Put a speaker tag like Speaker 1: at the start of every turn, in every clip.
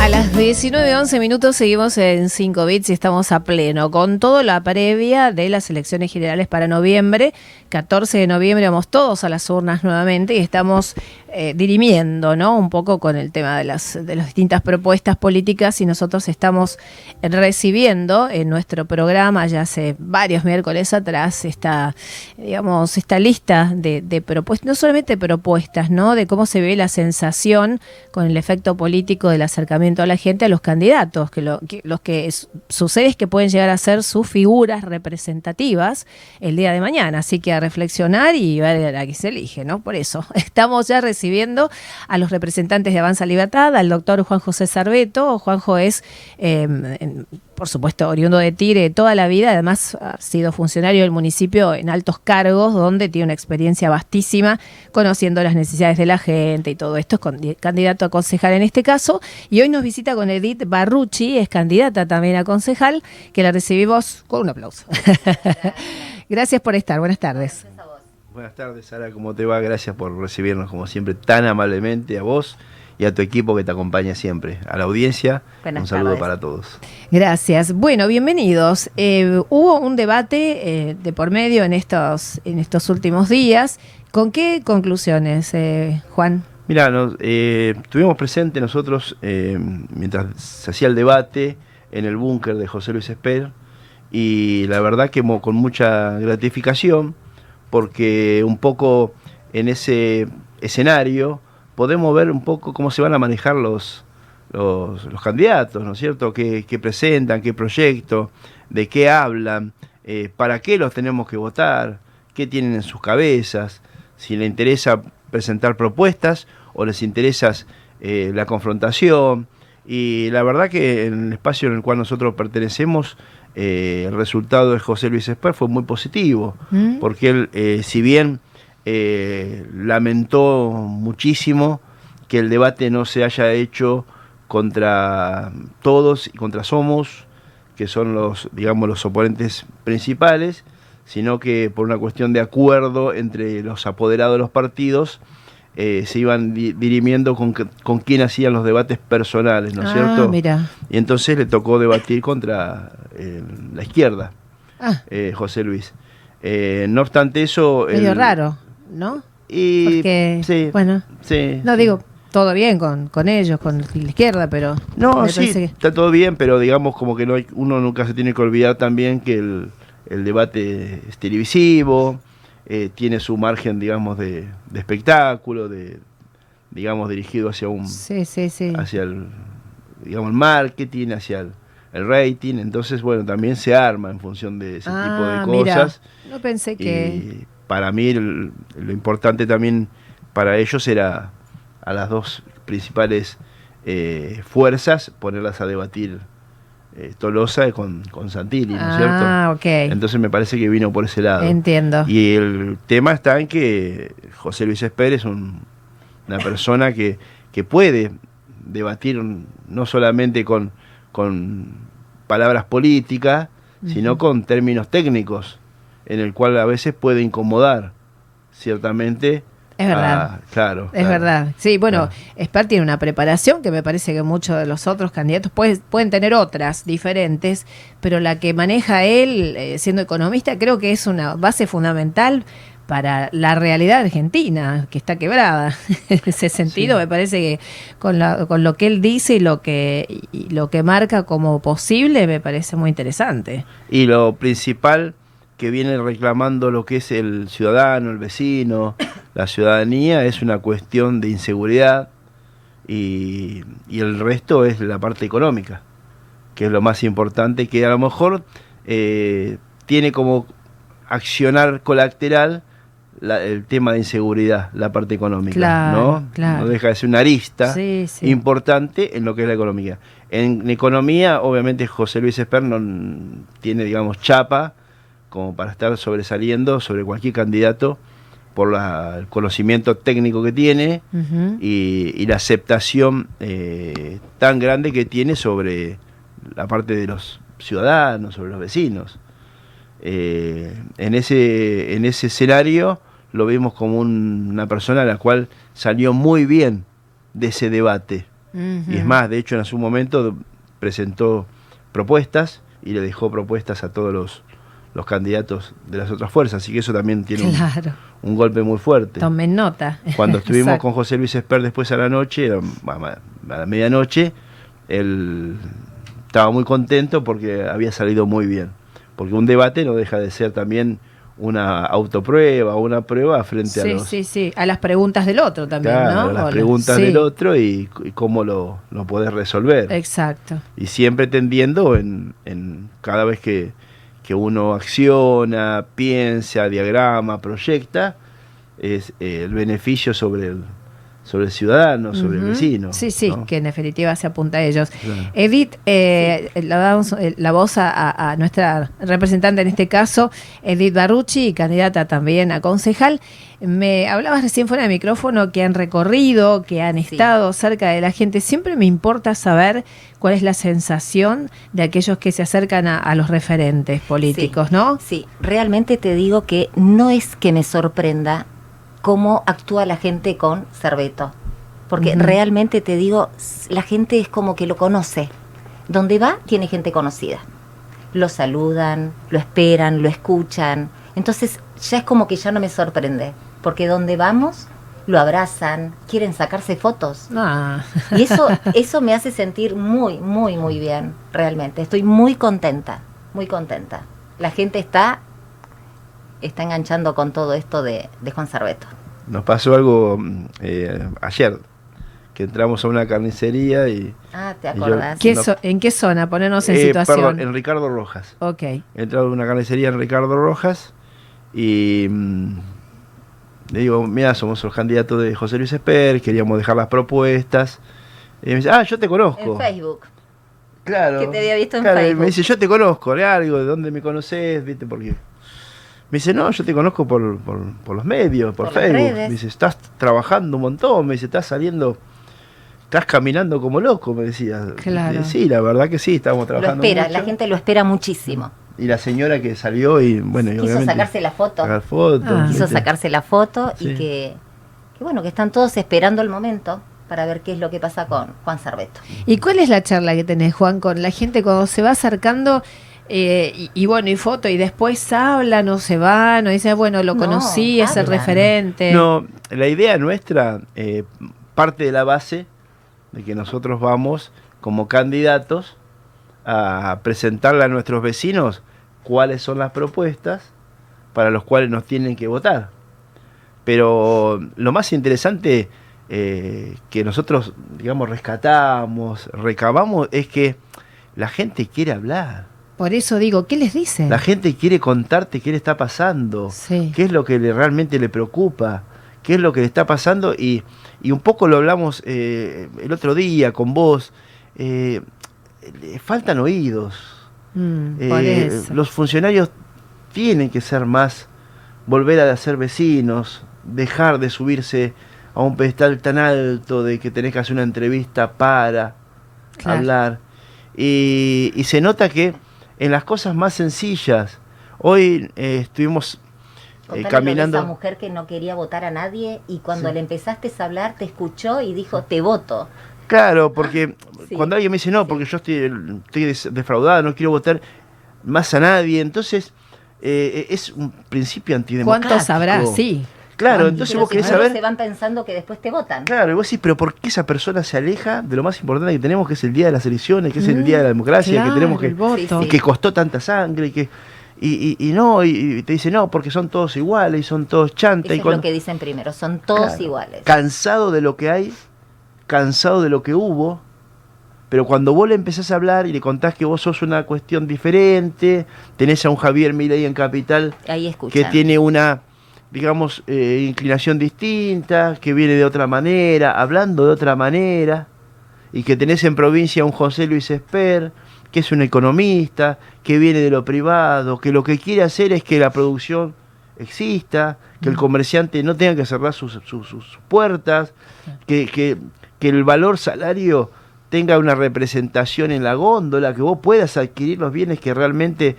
Speaker 1: A las 19.11 minutos seguimos en 5 bits y estamos a pleno con toda la previa de las elecciones generales para noviembre. 14 de noviembre vamos todos a las urnas nuevamente y estamos eh, dirimiendo ¿no? un poco con el tema de las, de las distintas propuestas políticas y nosotros estamos recibiendo en nuestro programa ya hace varios miércoles atrás esta, digamos, esta lista de, de propuestas, no solamente propuestas, ¿no? de cómo se ve la sensación con el efecto político del acercamiento a la gente a los candidatos, que, lo, que los que sucede es que pueden llegar a ser sus figuras representativas el día de mañana, así que a reflexionar y ver a qué se elige, ¿no? Por eso estamos ya recibiendo recibiendo a los representantes de Avanza Libertad, al doctor Juan José Sarbeto. Juanjo es, eh, por supuesto, oriundo de Tigre toda la vida, además ha sido funcionario del municipio en altos cargos, donde tiene una experiencia vastísima, conociendo las necesidades de la gente y todo esto. Es candidato a concejal en este caso. Y hoy nos visita con Edith Barrucci, es candidata también a concejal, que la recibimos con un aplauso. Gracias por estar. Buenas tardes.
Speaker 2: Buenas tardes, Sara, ¿cómo te va? Gracias por recibirnos como siempre tan amablemente a vos y a tu equipo que te acompaña siempre. A la audiencia, un saludo para todos.
Speaker 1: Gracias. Bueno, bienvenidos. Eh, hubo un debate eh, de por medio en estos, en estos últimos días. ¿Con qué conclusiones, eh, Juan?
Speaker 2: Mira, nos, estuvimos presentes nosotros mientras se hacía el debate en el búnker de José Luis Esper y la verdad que con mucha gratificación porque un poco en ese escenario podemos ver un poco cómo se van a manejar los, los, candidatos, ¿no es cierto? ¿Qué, presentan, qué proyecto, de qué hablan, eh, para qué los tenemos que votar, qué tienen en sus cabezas, si les interesa presentar propuestas o les interesa eh, la confrontación. Y la verdad que en el espacio en el cual nosotros pertenecemos eh, el resultado de José Luis Esper fue muy positivo, mm. porque él, eh, si bien eh, lamentó muchísimo que el debate no se haya hecho contra todos y contra Somos, que son los, digamos, los oponentes principales, sino que por una cuestión de acuerdo entre los apoderados de los partidos, eh, se iban dirimiendo con, con quién hacían los debates personales, ¿no es ah, cierto? Y entonces le tocó debatir contra eh, la izquierda, ah. eh, José Luis. no obstante eso...
Speaker 1: Medio raro, ¿no? Y, Porque, sí, bueno, sí, no digo todo bien con, con ellos, con la izquierda, pero...
Speaker 2: No, sí, está todo bien, pero digamos como que no hay, uno nunca se tiene que olvidar también que el, el debate es televisivo, eh, tiene su margen, digamos, de, espectáculo, de, digamos, dirigido hacia un... Hacia el, digamos, el marketing, hacia el, rating. Entonces, bueno, también se arma en función de ese tipo de ah, cosas.
Speaker 1: no pensé que...
Speaker 2: para mí lo importante también para ellos era a las dos principales eh, fuerzas ponerlas a debatir eh, Tolosa con, con Santilli, ¿no es cierto?
Speaker 1: Ah, ok.
Speaker 2: Entonces me parece que vino por ese lado.
Speaker 1: Entiendo.
Speaker 2: Y el tema está en que José Luis Esper es una persona que, que puede debatir no solamente con, con palabras políticas, sino con términos técnicos, en el cual a veces puede incomodar, ciertamente,
Speaker 1: es verdad.
Speaker 2: Ah, claro.
Speaker 1: Es verdad. Sí, bueno, claro. tiene una preparación que me parece que muchos de los otros candidatos pueden tener otras diferentes, pero la que maneja él, eh, siendo economista, creo que es una base fundamental para la realidad argentina, que está quebrada. en ese sentido, me parece que con, con lo que él dice y lo que, y lo que marca como posible, me parece muy interesante.
Speaker 2: Y lo principal que viene reclamando lo que es el ciudadano, el vecino, la ciudadanía, es una cuestión de inseguridad y, el resto es la parte económica, que es lo más importante, que a lo mejor eh, tiene como accionar colateral el tema de inseguridad, la parte económica, ¿no? No deja de ser una arista importante en lo que es la economía. En economía, obviamente, José Luis Esper tiene, digamos, chapa como para estar sobresaliendo sobre cualquier candidato por el conocimiento técnico que tiene y, la aceptación eh, tan grande que tiene sobre la parte de los ciudadanos, sobre los vecinos. Eh, en, ese, en ese escenario, lo vimos como una persona a la cual salió muy bien de ese debate. Y es más, de hecho en su momento presentó propuestas y le dejó propuestas a todos los, los candidatos de las otras fuerzas, así que eso también tiene un, golpe muy fuerte.
Speaker 1: Tomen nota.
Speaker 2: Cuando estuvimos con José Luis Esper después a la noche, a la medianoche, él estaba muy contento porque había salido muy bien. Porque un debate no deja de ser también una autoprueba, una prueba frente a los...
Speaker 1: Sí, sí, a las preguntas del otro también,
Speaker 2: ¿no? A las preguntas del otro y, cómo lo, lo podés resolver.
Speaker 1: Exacto.
Speaker 2: Y siempre tendiendo en, en cada vez que, que uno acciona, piensa, diagrama, proyecta, es eh, el beneficio sobre el, sobre el ciudadano, sobre el vecino.
Speaker 1: Sí, sí, que en definitiva se apunta a ellos. Edith, eh, le damos eh, la voz a, nuestra representante en este caso, Edith Barrucci, candidata también a concejal. Me hablabas recién fuera de micrófono que han recorrido, que han estado cerca de la gente. Siempre me importa saber cuál es la sensación de aquellos que se acercan a, los referentes políticos, ¿no?
Speaker 3: Sí, realmente te digo que no es que me sorprenda cómo actúa la gente con Cerveto. Porque realmente te digo, la gente es como que lo conoce. Donde va, tiene gente conocida. Lo saludan, lo esperan, lo escuchan. Entonces ya es como que ya no me sorprende. Porque donde vamos, lo abrazan, quieren sacarse fotos. Ah. Y eso, eso me hace sentir muy, muy, muy bien, realmente. Estoy muy contenta, muy contenta. La gente está está enganchando con todo esto de, Juan Sarbeto.
Speaker 2: Nos pasó algo mm, eh, ayer, que entramos a una carnicería y...
Speaker 3: Ah, ¿te acordás?
Speaker 1: ¿En qué zona? Ponernos en eh, situación. Perdón,
Speaker 2: en Ricardo Rojas.
Speaker 1: Ok.
Speaker 2: Entramos a una carnicería en Ricardo Rojas y... Mm, le digo, mira, somos los candidatos de José Luis Esper, queríamos dejar las propuestas. Y me dice, ah, yo te conozco.
Speaker 3: En Facebook.
Speaker 2: Claro.
Speaker 3: Que te había visto en Facebook. Y
Speaker 2: me dice, yo te conozco, ¿de algo? ¿De dónde me conoces? ¿Viste? Porque me dice, no, yo te conozco por, por, los medios, por, Facebook. Me dice, estás trabajando un montón, me dice, estás saliendo, estás caminando como loco, me decía.
Speaker 1: Claro.
Speaker 2: Sí, la verdad que sí, estamos trabajando.
Speaker 3: Lo espera, la gente lo espera muchísimo.
Speaker 2: Y la señora que salió y bueno,
Speaker 3: quiso sacarse la foto.
Speaker 2: Ah.
Speaker 3: Quiso sacarse la foto y que, que, bueno, que están todos esperando el momento para ver qué es lo que pasa con Juan Sarbeto.
Speaker 1: ¿Y cuál es la charla que tenés, Juan, con la gente cuando se va acercando? Eh, y, bueno, y foto, y después hablan o se van, o dicen, bueno, lo conocí, es el referente.
Speaker 2: No, la idea nuestra eh, parte de la base de que nosotros vamos como candidatos a presentarle a nuestros vecinos cuáles son las propuestas para los cuales nos tienen que votar. Pero lo más interesante eh, que nosotros, digamos, rescatamos, recabamos, es que la gente quiere hablar.
Speaker 1: Por eso digo, ¿qué les dicen?
Speaker 2: La gente quiere contarte qué le está pasando, qué es lo que le, realmente le preocupa, qué es lo que le está pasando y, un poco lo hablamos eh, el otro día con vos. Eh, faltan oídos.
Speaker 1: Mm, eh,
Speaker 2: los funcionarios tienen que ser más, volver a ser vecinos, dejar de subirse a un pedestal tan alto de que tenés que hacer una entrevista para hablar. Y, y se nota que en las cosas más sencillas. Hoy eh, estuvimos eh, caminando.
Speaker 3: Esa mujer que no quería votar a nadie y cuando le empezaste a hablar te escuchó y dijo te voto.
Speaker 2: Claro, porque cuando alguien me dice no, porque yo estoy, estoy defraudada, no quiero votar más a nadie, entonces eh, es un principio antidemocrático.
Speaker 1: ¿Cuántos habrá? Sí.
Speaker 2: Claro, entonces vos querés saber.
Speaker 3: se van pensando que después te votan.
Speaker 2: Claro, y vos decís, pero ¿por qué esa persona se aleja de lo más importante que tenemos, que es el día de las elecciones, que es el día de la democracia, que tenemos que. Y que costó tanta sangre, y que. Y, y, no, y, te dice, no, porque son todos iguales, y son todos chantas.
Speaker 3: y es lo que dicen primero, son todos iguales.
Speaker 2: Cansado de lo que hay, cansado de lo que hubo, pero cuando vos le empezás a hablar y le contás que vos sos una cuestión diferente, tenés a un Javier Milei en Capital que tiene una digamos, eh, inclinación distinta, que viene de otra manera, hablando de otra manera, y que tenés en provincia un José Luis Esper, que es un economista, que viene de lo privado, que lo que quiere hacer es que la producción exista, que el mm. comerciante no tenga que cerrar sus, sus, puertas, que, que, que el valor salario tenga una representación en la góndola, que vos puedas adquirir los bienes que realmente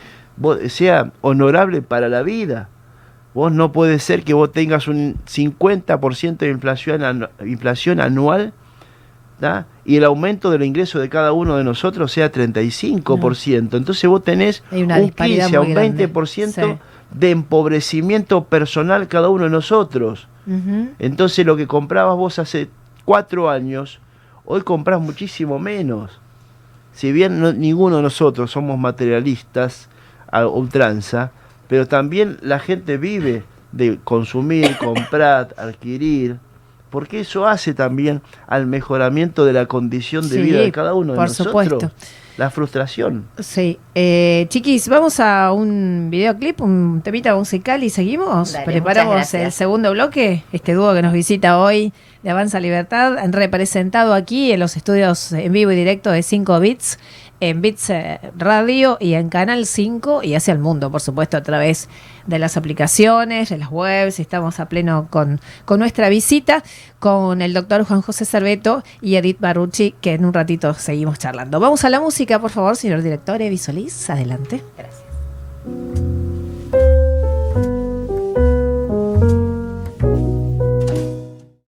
Speaker 2: sea honorable para la vida Vos no puede ser que vos tengas un 50% de inflación, inflación anual y el aumento del ingreso de cada uno de nosotros sea 35%. Entonces vos tenés un 15 a un 20% de empobrecimiento personal cada uno de nosotros. Entonces lo que comprabas vos hace cuatro años, hoy compras muchísimo menos. Si bien ninguno de nosotros somos materialistas a ultranza, pero también la gente vive de consumir, comprar, adquirir porque eso hace también al mejoramiento de la condición de vida de cada uno de
Speaker 1: por
Speaker 2: nosotros.
Speaker 1: Supuesto.
Speaker 2: La frustración.
Speaker 1: Sí. Eh, chiquis, vamos a un videoclip, un temita musical y seguimos. Preparamos el segundo bloque, este dúo que nos visita hoy de Avanza Libertad, representado aquí en los estudios en vivo y directo de 5 Bits en Bits eh, Radio y en Canal 5 y hacia el mundo, por supuesto, a través de las aplicaciones, de las webs. Estamos a pleno con, con nuestra visita con el doctor Juan José Cerveto y Edith Barucci, que en un ratito seguimos charlando. Vamos a la música, por favor, señor director Evi Solís. Adelante. Gracias.